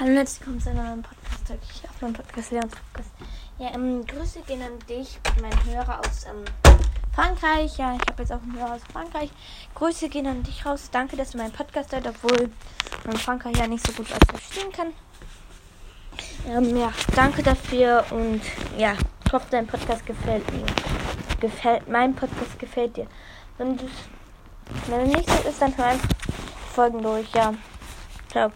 Hallo, herzlich willkommen zu einem neuen Podcast. Ich auf meinem Podcast, Leon Podcast. Ja, ähm, Grüße gehen an dich, mein Hörer aus ähm, Frankreich. Ja, ich habe jetzt auch einen Hörer aus Frankreich. Grüße gehen an dich raus. Danke, dass du meinen Podcast hört, obwohl man Frankreich ja nicht so gut was verstehen kann. Ähm, ja, danke dafür und ja, ich hoffe, dein Podcast gefällt mir. Gefällt, mein Podcast gefällt dir. Wenn, wenn nicht so ist, dann hör einfach Folgen durch. Ja, ciao.